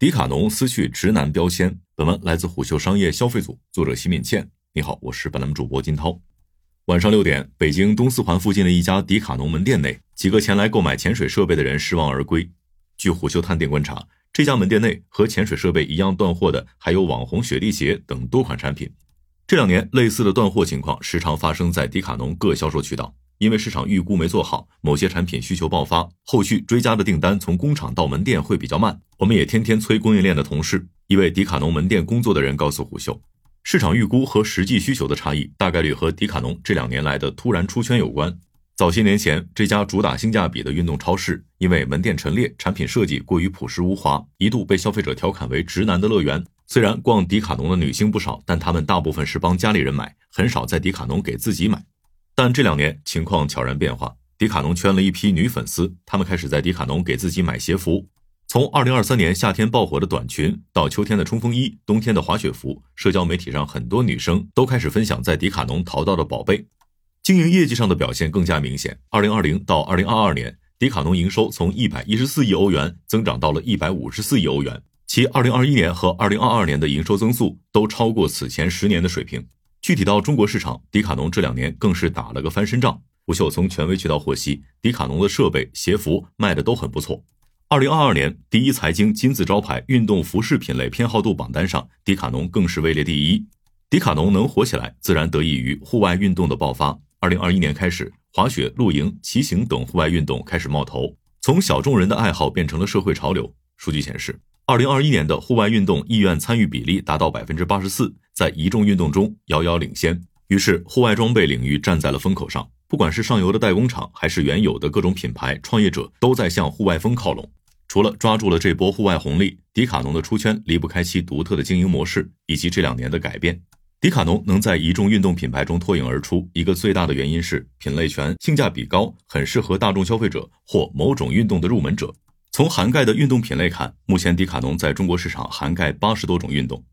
迪卡侬撕去直男标签。本文来自虎嗅商业消费组，作者席敏倩。你好，我是本栏目主播金涛。晚上六点，北京东四环附近的一家迪卡侬门店内，几个前来购买潜水设备的人失望而归。据虎嗅探店观察，这家门店内和潜水设备一样断货的，还有网红雪地鞋等多款产品。这两年，类似的断货情况时常发生在迪卡侬各销售渠道。因为市场预估没做好，某些产品需求爆发，后续追加的订单从工厂到门店会比较慢。我们也天天催供应链的同事，一位迪卡侬门店工作的人告诉虎嗅，市场预估和实际需求的差异，大概率和迪卡侬这两年来的突然出圈有关。早些年前，这家主打性价比的运动超市，因为门店陈列、产品设计过于朴实无华，一度被消费者调侃为“直男的乐园”。虽然逛迪卡侬的女性不少，但她们大部分是帮家里人买，很少在迪卡侬给自己买。但这两年情况悄然变化，迪卡侬圈了一批女粉丝，她们开始在迪卡侬给自己买鞋服。从二零二三年夏天爆火的短裙，到秋天的冲锋衣、冬天的滑雪服，社交媒体上很多女生都开始分享在迪卡侬淘到的宝贝。经营业绩上的表现更加明显。二零二零到二零二二年，迪卡侬营收从一百一十四亿欧元增长到了一百五十四亿欧元，其二零二一年和二零二二年的营收增速都超过此前十年的水平。具体到中国市场，迪卡侬这两年更是打了个翻身仗。吴秀从权威渠道获悉，迪卡侬的设备、鞋服卖的都很不错。二零二二年第一财经金字招牌运动服饰品类偏好度榜单上，迪卡侬更是位列第一。迪卡侬能火起来，自然得益于户外运动的爆发。二零二一年开始，滑雪、露营、骑行等户外运动开始冒头，从小众人的爱好变成了社会潮流。数据显示。二零二一年的户外运动意愿参与比例达到百分之八十四，在一众运动中遥遥领先。于是，户外装备领域站在了风口上。不管是上游的代工厂，还是原有的各种品牌创业者，都在向户外风靠拢。除了抓住了这波户外红利，迪卡侬的出圈离不开其独特的经营模式以及这两年的改变。迪卡侬能在一众运动品牌中脱颖而出，一个最大的原因是品类全、性价比高，很适合大众消费者或某种运动的入门者。从涵盖的运动品类看，目前迪卡侬在中国市场涵盖八十多种运动，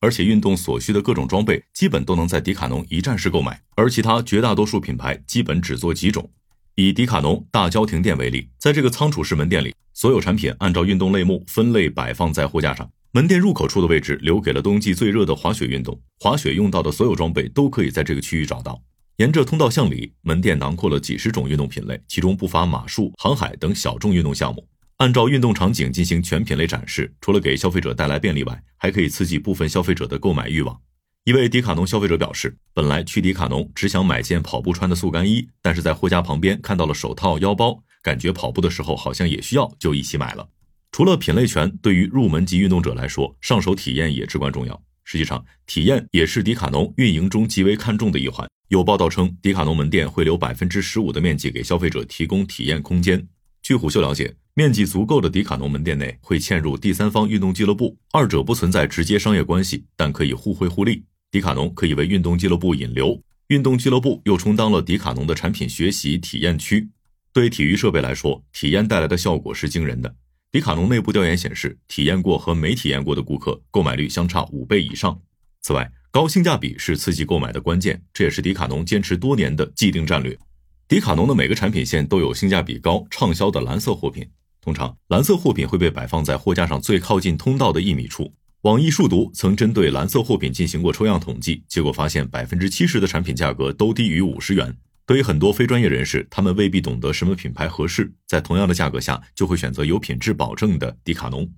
而且运动所需的各种装备基本都能在迪卡侬一站式购买，而其他绝大多数品牌基本只做几种。以迪卡侬大郊亭店为例，在这个仓储式门店里，所有产品按照运动类目分类摆放在货架上，门店入口处的位置留给了冬季最热的滑雪运动，滑雪用到的所有装备都可以在这个区域找到。沿着通道向里，门店囊括了几十种运动品类，其中不乏马术、航海等小众运动项目。按照运动场景进行全品类展示，除了给消费者带来便利外，还可以刺激部分消费者的购买欲望。一位迪卡侬消费者表示，本来去迪卡侬只想买件跑步穿的速干衣，但是在货架旁边看到了手套、腰包，感觉跑步的时候好像也需要，就一起买了。除了品类全，对于入门级运动者来说，上手体验也至关重要。实际上，体验也是迪卡侬运营中极为看重的一环。有报道称，迪卡侬门店会留百分之十五的面积给消费者提供体验空间。据虎嗅了解。面积足够的迪卡侬门店内会嵌入第三方运动俱乐部，二者不存在直接商业关系，但可以互惠互利。迪卡侬可以为运动俱乐部引流，运动俱乐部又充当了迪卡侬的产品学习体验区。对体育设备来说，体验带来的效果是惊人的。迪卡侬内部调研显示，体验过和没体验过的顾客购买率相差五倍以上。此外，高性价比是刺激购买的关键，这也是迪卡侬坚持多年的既定战略。迪卡侬的每个产品线都有性价比高、畅销的蓝色货品。通常，蓝色货品会被摆放在货架上最靠近通道的一米处。网易数独曾针对蓝色货品进行过抽样统计，结果发现百分之七十的产品价格都低于五十元。对于很多非专业人士，他们未必懂得什么品牌合适，在同样的价格下，就会选择有品质保证的迪卡侬。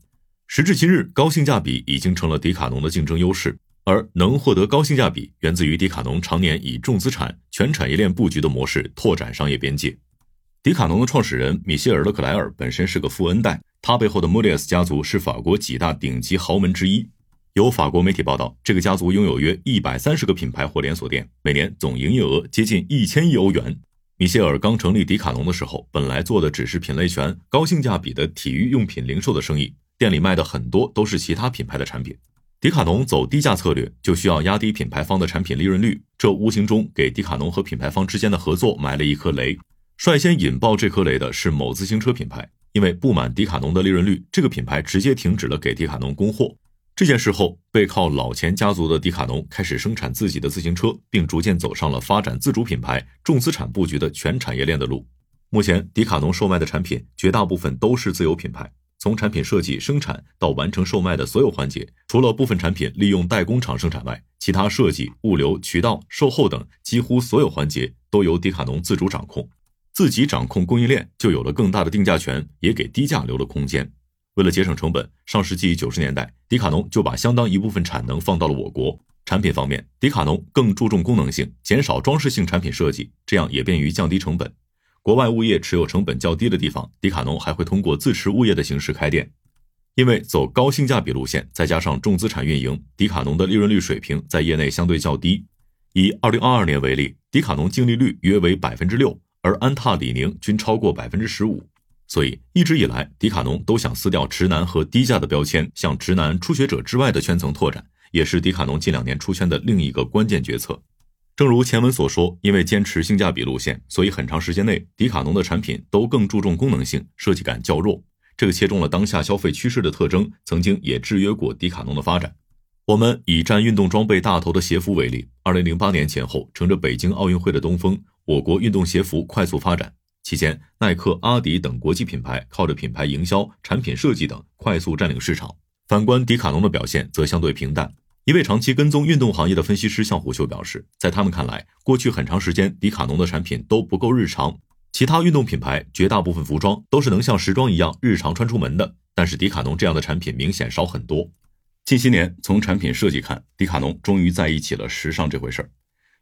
时至今日，高性价比已经成了迪卡侬的竞争优势，而能获得高性价比，源自于迪卡侬常年以重资产、全产业链布局的模式拓展商业边界。迪卡侬的创始人米歇尔·勒克莱尔本身是个富恩代，他背后的莫里斯家族是法国几大顶级豪门之一。有法国媒体报道，这个家族拥有约一百三十个品牌或连锁店，每年总营业额接近一千亿欧元。米歇尔刚成立迪卡侬的时候，本来做的只是品类全、高性价比的体育用品零售的生意，店里卖的很多都是其他品牌的产品。迪卡侬走低价策略，就需要压低品牌方的产品利润率，这无形中给迪卡侬和品牌方之间的合作埋了一颗雷。率先引爆这颗雷的是某自行车品牌，因为不满迪卡侬的利润率，这个品牌直接停止了给迪卡侬供货。这件事后，背靠老钱家族的迪卡侬开始生产自己的自行车，并逐渐走上了发展自主品牌、重资产布局的全产业链的路。目前，迪卡侬售卖的产品绝大部分都是自有品牌。从产品设计、生产到完成售卖的所有环节，除了部分产品利用代工厂生产外，其他设计、物流、渠道、售后等几乎所有环节都由迪卡侬自主掌控。自己掌控供应链，就有了更大的定价权，也给低价留了空间。为了节省成本，上世纪九十年代，迪卡侬就把相当一部分产能放到了我国。产品方面，迪卡侬更注重功能性，减少装饰性产品设计，这样也便于降低成本。国外物业持有成本较低的地方，迪卡侬还会通过自持物业的形式开店。因为走高性价比路线，再加上重资产运营，迪卡侬的利润率水平在业内相对较低。以二零二二年为例，迪卡侬净利率约为百分之六，而安踏、李宁均超过百分之十五。所以一直以来，迪卡侬都想撕掉直男和低价的标签，向直男、初学者之外的圈层拓展，也是迪卡侬近两年出圈的另一个关键决策。正如前文所说，因为坚持性价比路线，所以很长时间内，迪卡侬的产品都更注重功能性，设计感较弱。这个切中了当下消费趋势的特征，曾经也制约过迪卡侬的发展。我们以占运动装备大头的鞋服为例，二零零八年前后，乘着北京奥运会的东风，我国运动鞋服快速发展。期间，耐克、阿迪等国际品牌靠着品牌营销、产品设计等快速占领市场。反观迪卡侬的表现则相对平淡。一位长期跟踪运动行业的分析师向虎嗅表示，在他们看来，过去很长时间，迪卡侬的产品都不够日常。其他运动品牌绝大部分服装都是能像时装一样日常穿出门的，但是迪卡侬这样的产品明显少很多。近些年，从产品设计看，迪卡侬终于在意起了时尚这回事儿。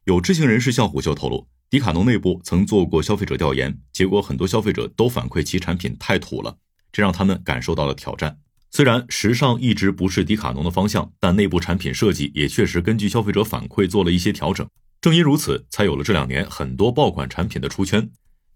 有知情人士向虎嗅透露，迪卡侬内部曾做过消费者调研，结果很多消费者都反馈其产品太土了，这让他们感受到了挑战。虽然时尚一直不是迪卡侬的方向，但内部产品设计也确实根据消费者反馈做了一些调整。正因如此，才有了这两年很多爆款产品的出圈。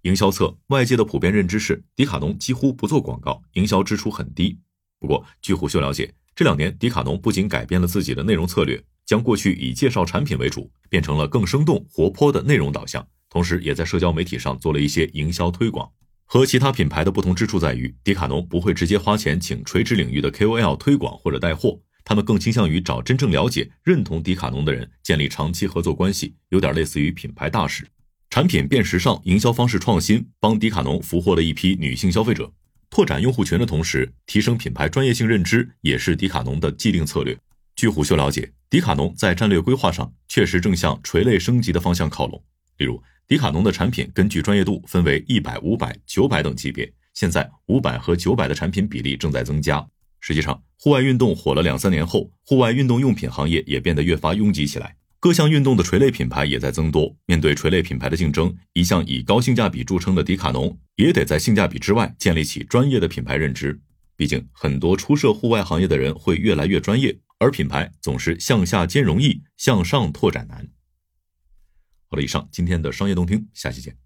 营销侧，外界的普遍认知是迪卡侬几乎不做广告，营销支出很低。不过，据虎嗅了解，这两年迪卡侬不仅改变了自己的内容策略，将过去以介绍产品为主，变成了更生动活泼的内容导向，同时也在社交媒体上做了一些营销推广。和其他品牌的不同之处在于，迪卡侬不会直接花钱请垂直领域的 KOL 推广或者带货，他们更倾向于找真正了解、认同迪卡侬的人建立长期合作关系，有点类似于品牌大使。产品变时尚，营销方式创新，帮迪卡侬俘获了一批女性消费者，拓展用户群的同时，提升品牌专业性认知，也是迪卡侬的既定策略。据虎嗅了解，迪卡侬在战略规划上确实正向垂类升级的方向靠拢，例如。迪卡侬的产品根据专业度分为一百、五百、九百等级别，现在五百和九百的产品比例正在增加。实际上，户外运动火了两三年后，户外运动用品行业也变得越发拥挤起来，各项运动的垂类品牌也在增多。面对垂类品牌的竞争，一向以高性价比著称的迪卡侬也得在性价比之外建立起专业的品牌认知。毕竟，很多初涉户外行业的人会越来越专业，而品牌总是向下兼容易，向上拓展难。好了，以上今天的商业动听，下期见。